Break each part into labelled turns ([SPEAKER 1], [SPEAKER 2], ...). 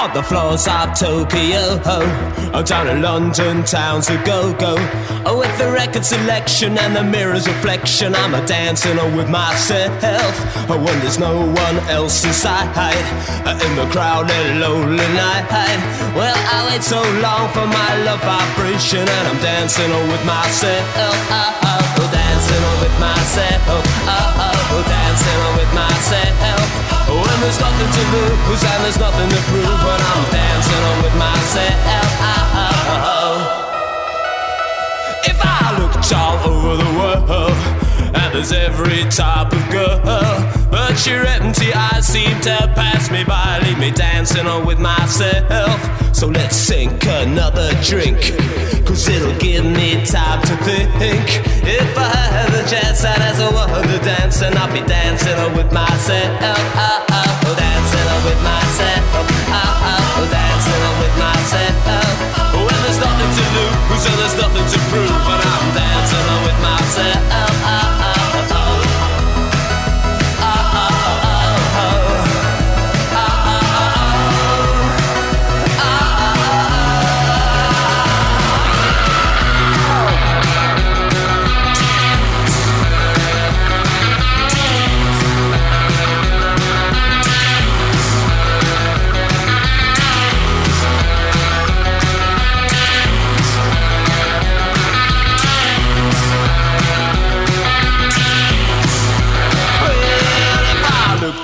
[SPEAKER 1] On the floors of Tokyo, oh, down in London town's a go-go. Oh, with the record selection and the mirror's reflection, I'm a dancing with myself. Oh, when there's no one else inside, uh, in the crowded, lonely night. Well, I wait so long for my love vibration, and I'm dancing with myself. Oh, oh, dancing with myself. Oh, oh, dancing with myself. When there's nothing to lose and there's nothing to prove, but I'm dancing on with myself. If I looked all over the world, and there's every type of girl, but your empty eyes seem to pass me by, leave me dancing on with myself. So let's sink another drink, cause it'll give me time to think. If I had the chance, I'd ask a woman to dance, and I'll be dancing on with myself. Oh, oh, dancing with myself. Oh, oh, dancing with myself. When there's nothing to lose and there's nothing to prove, but I'm dancing on with myself.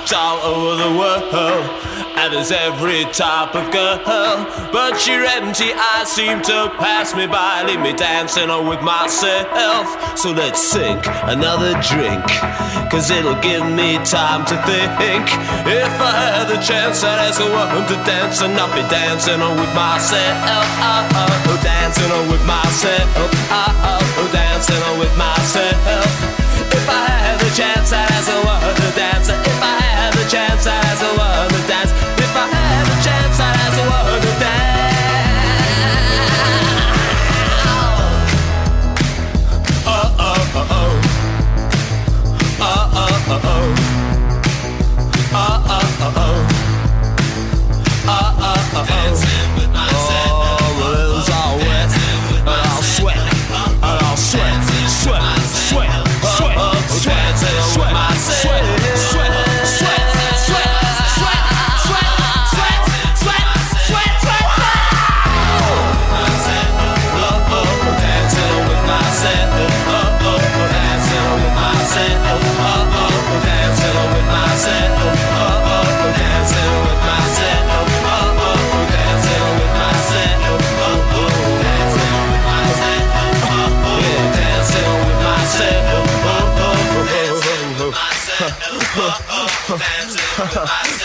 [SPEAKER 1] Looked all over the world, and there's every type of girl. But your empty eyes seem to pass me by, leave me dancing on with myself. So let's sink another drink, cause it'll give me time to think. If I had the chance, I'd ask a woman to dance, and I'll be dancing on with myself. Oh, oh, dancing on with myself. Oh, oh, dancing on with myself. If I had the chance, I'd ask a woman chance as a woman dance.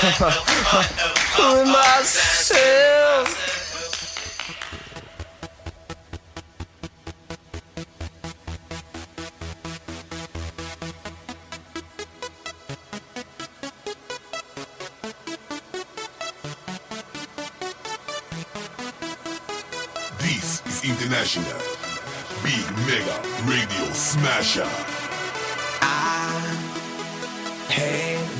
[SPEAKER 1] With myself.
[SPEAKER 2] This is International Big Mega Radio Smasher.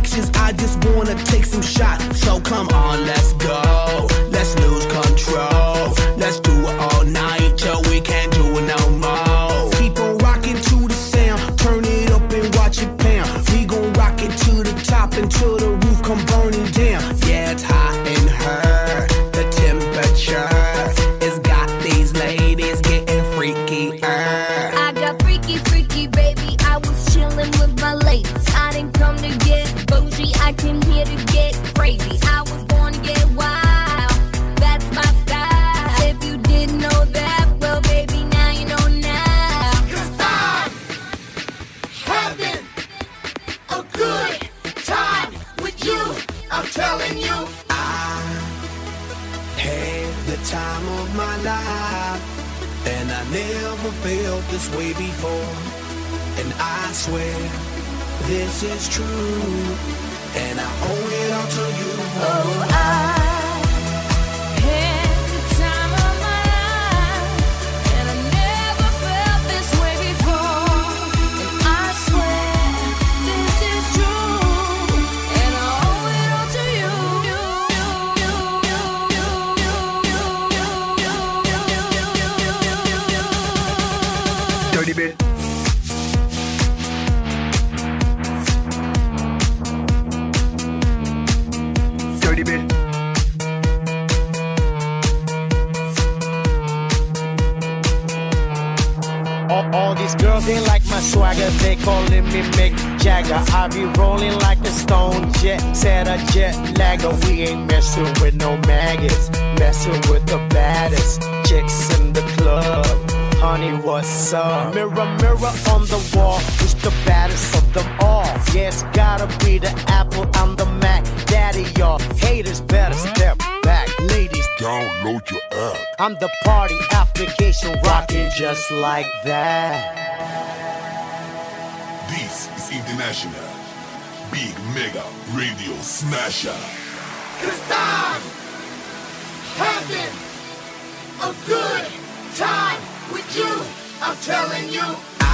[SPEAKER 3] pictures, I just wanna take some shots. So come on, let's go.
[SPEAKER 4] like that.
[SPEAKER 2] This is International Big Mega Radio Smasher.
[SPEAKER 5] Cause I'm having a good time with you. I'm telling you.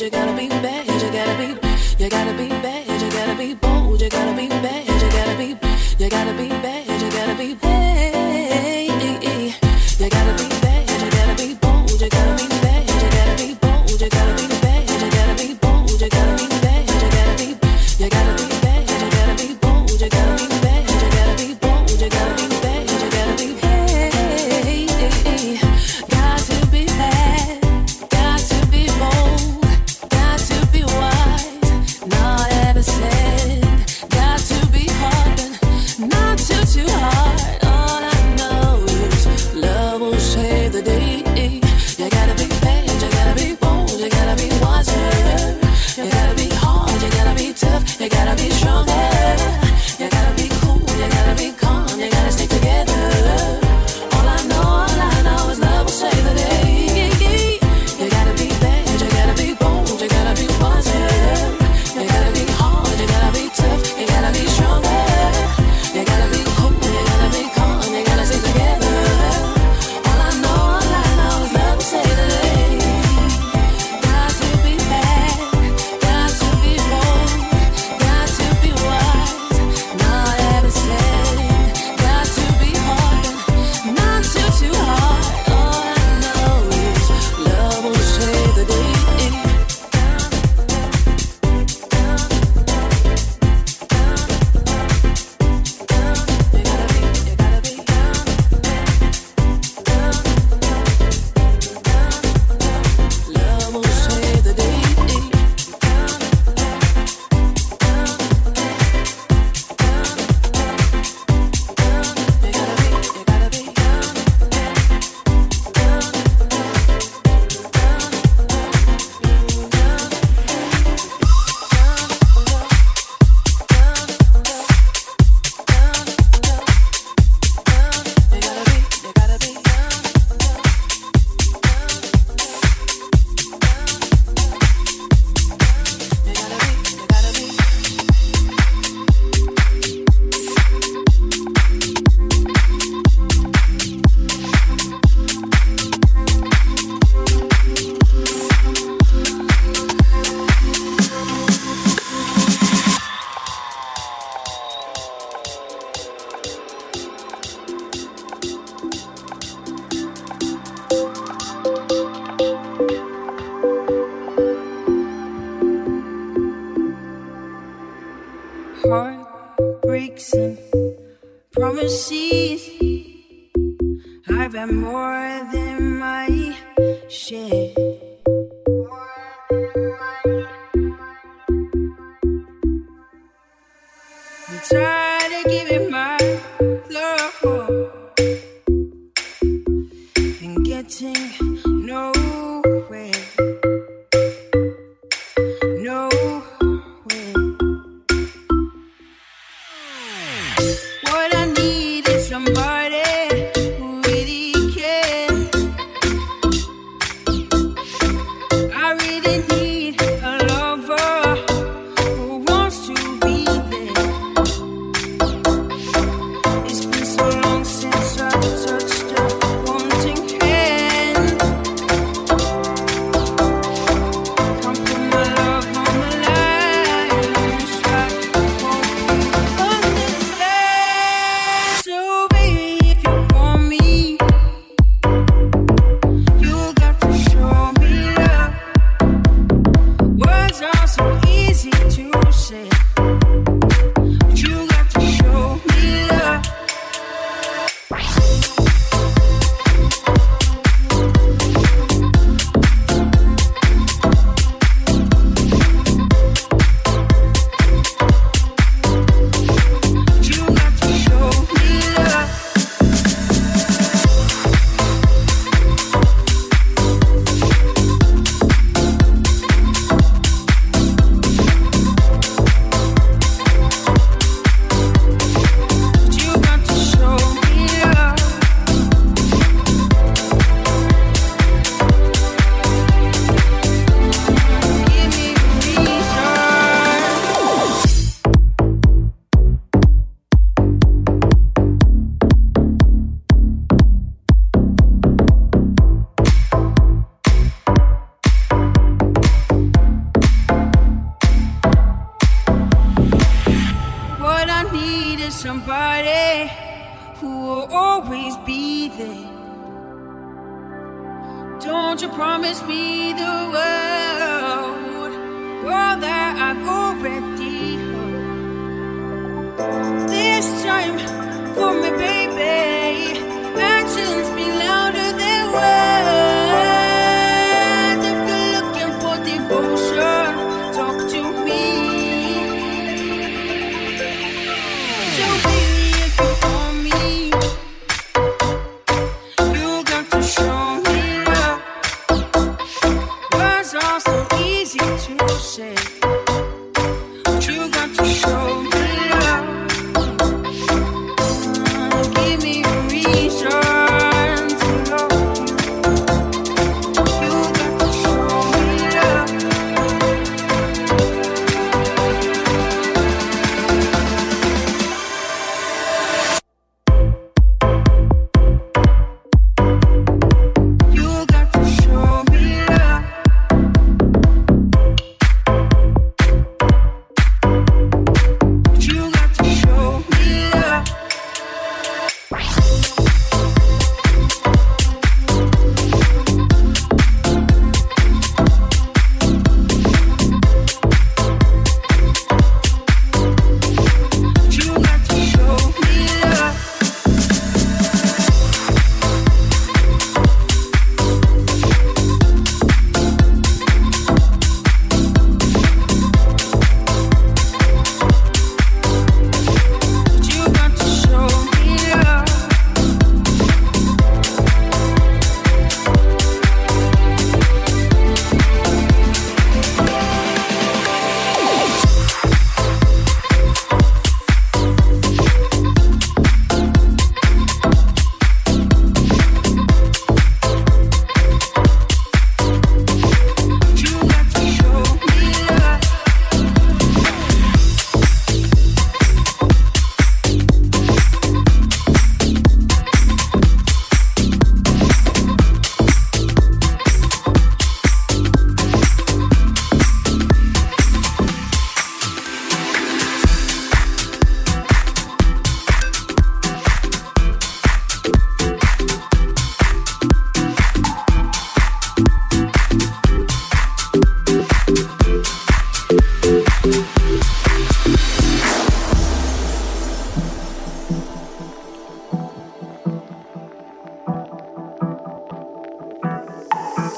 [SPEAKER 3] you
[SPEAKER 6] gotta be
[SPEAKER 5] better.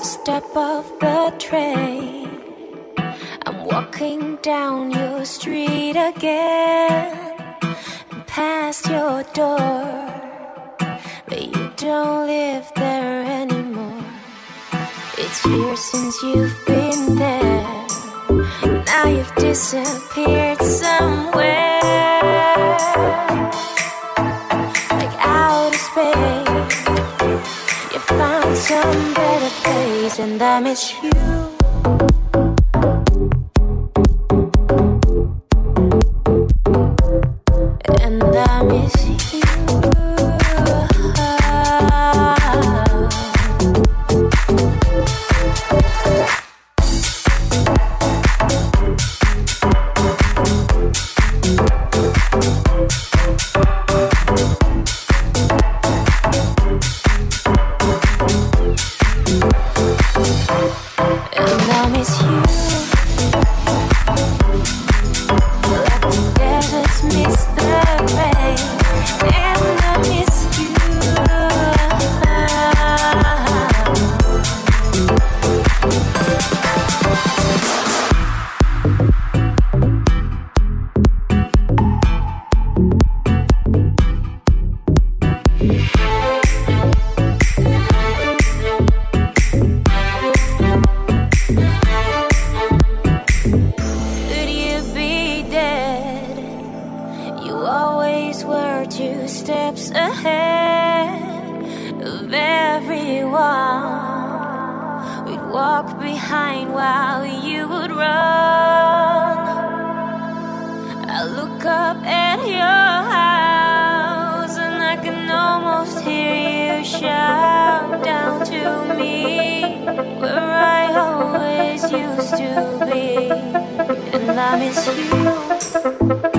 [SPEAKER 7] Step off the train. I'm walking down your street again, and past your door, but you don't live there anymore. It's years since you've been there. Now you've disappeared somewhere, like outer space. You found some better place, and I miss you. Almost hear you shout down to me where I always used to be. And I miss you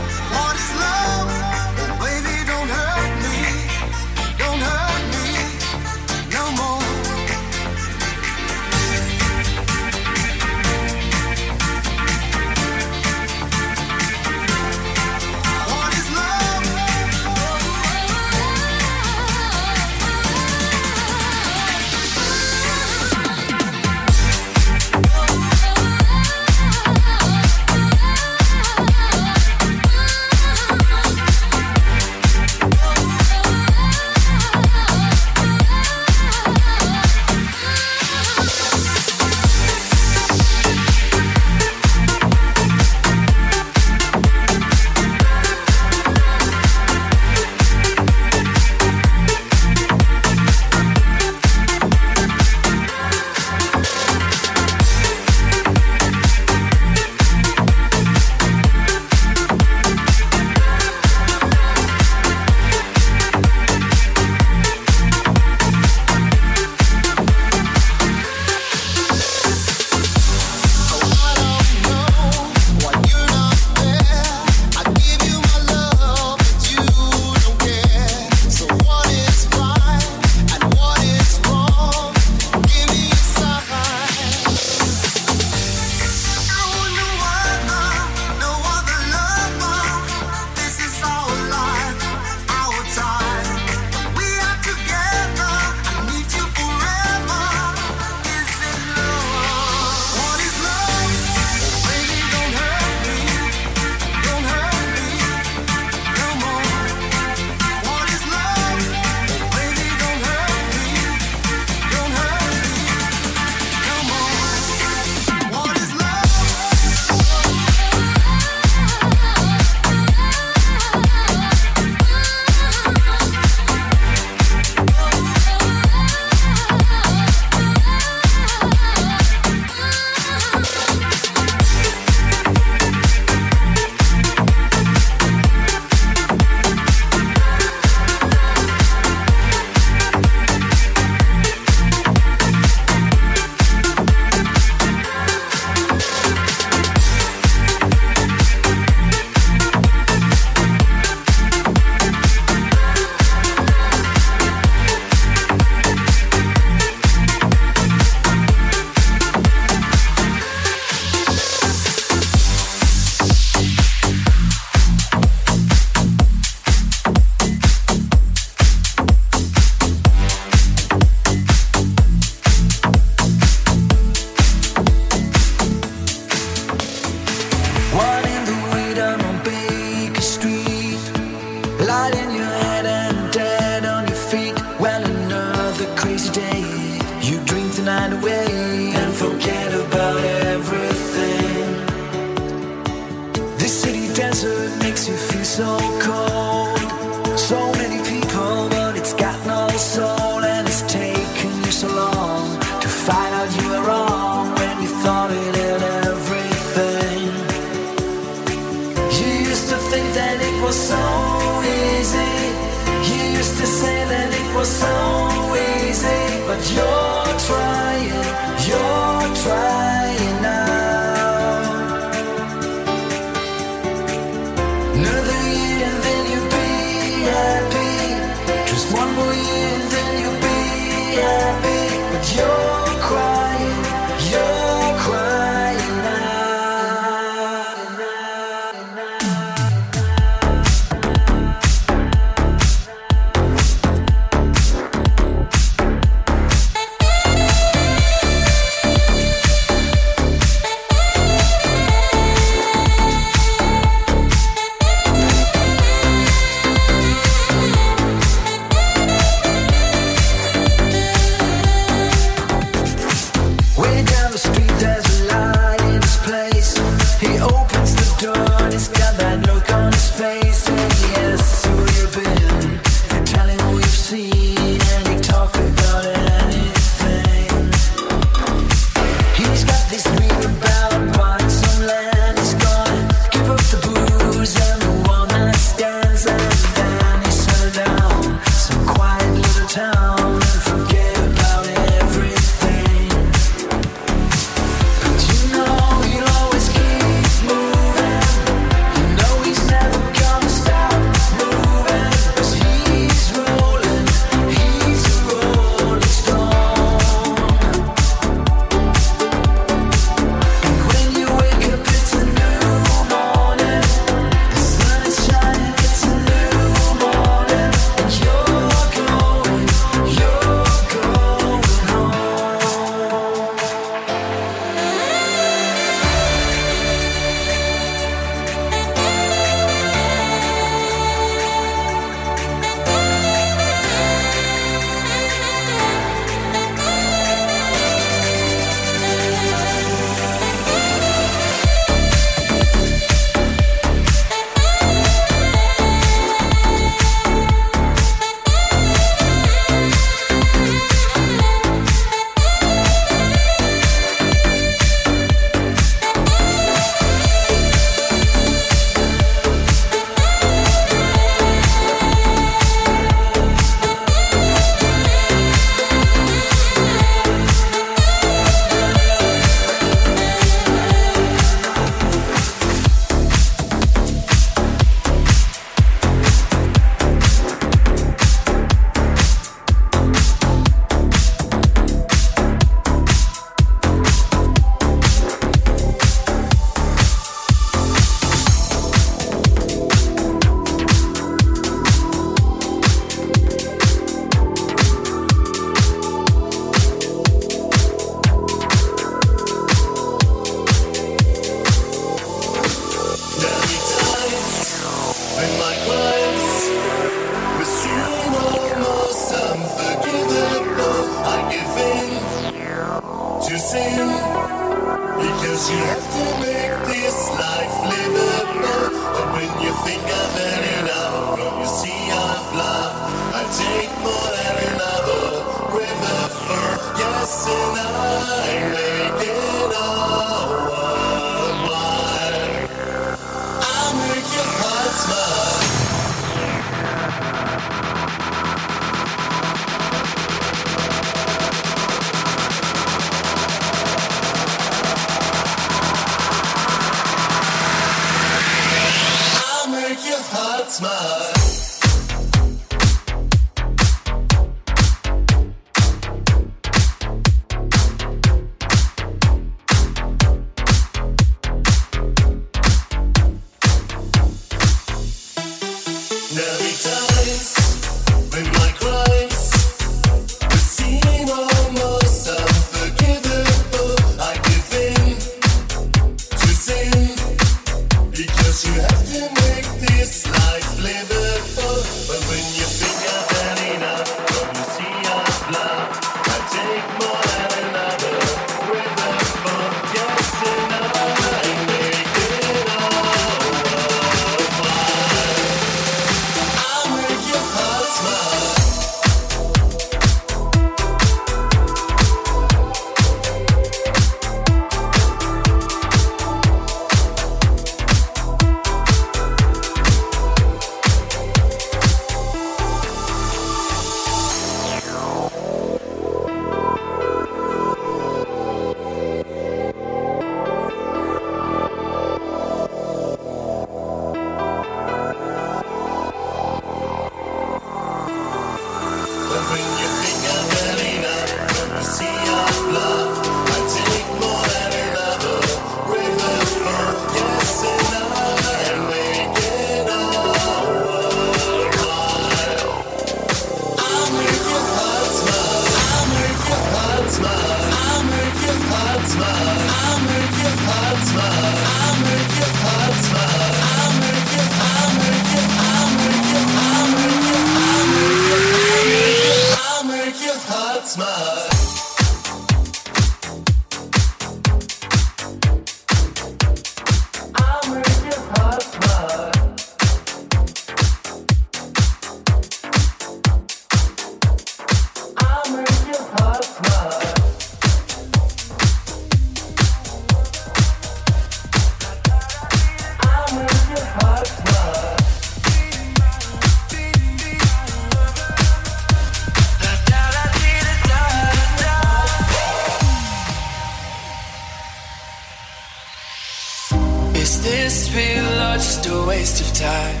[SPEAKER 8] Is
[SPEAKER 9] this
[SPEAKER 8] real or just a waste of time?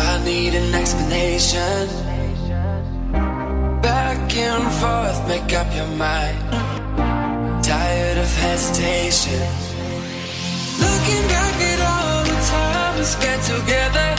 [SPEAKER 8] I need an explanation. Back and forth, make up your mind. Tired of hesitation. Looking back at all the times we spent together.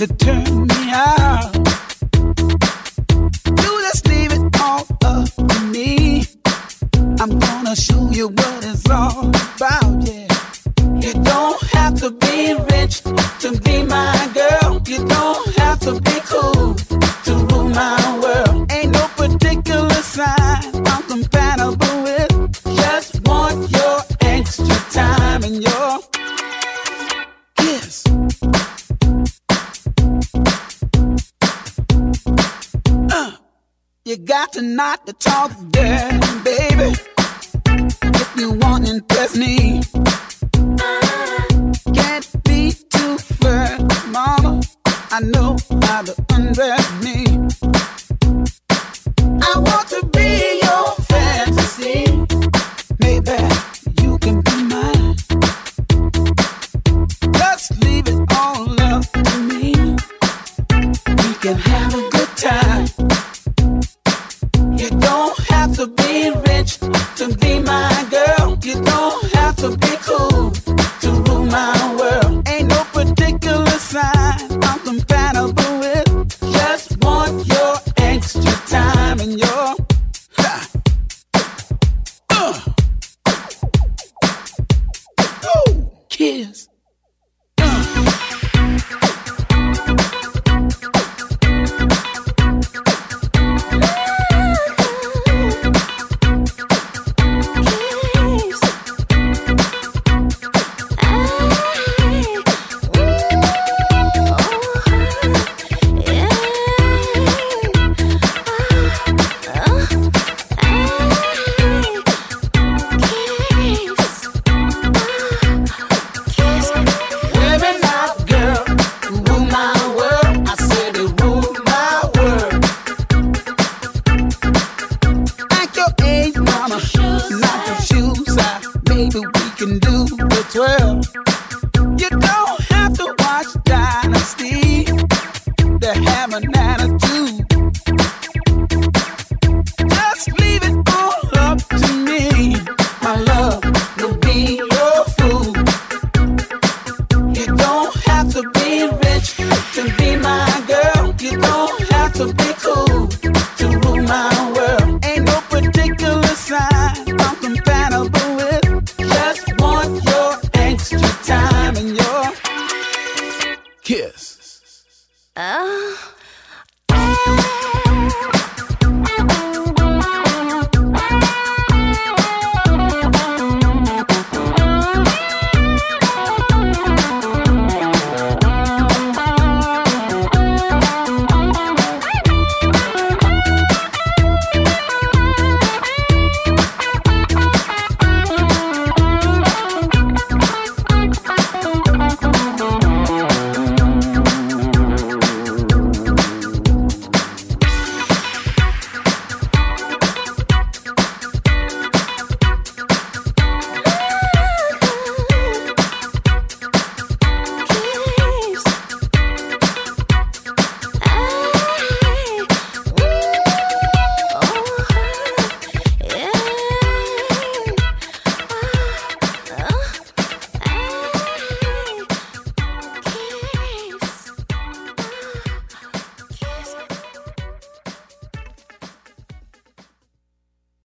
[SPEAKER 8] To
[SPEAKER 10] turn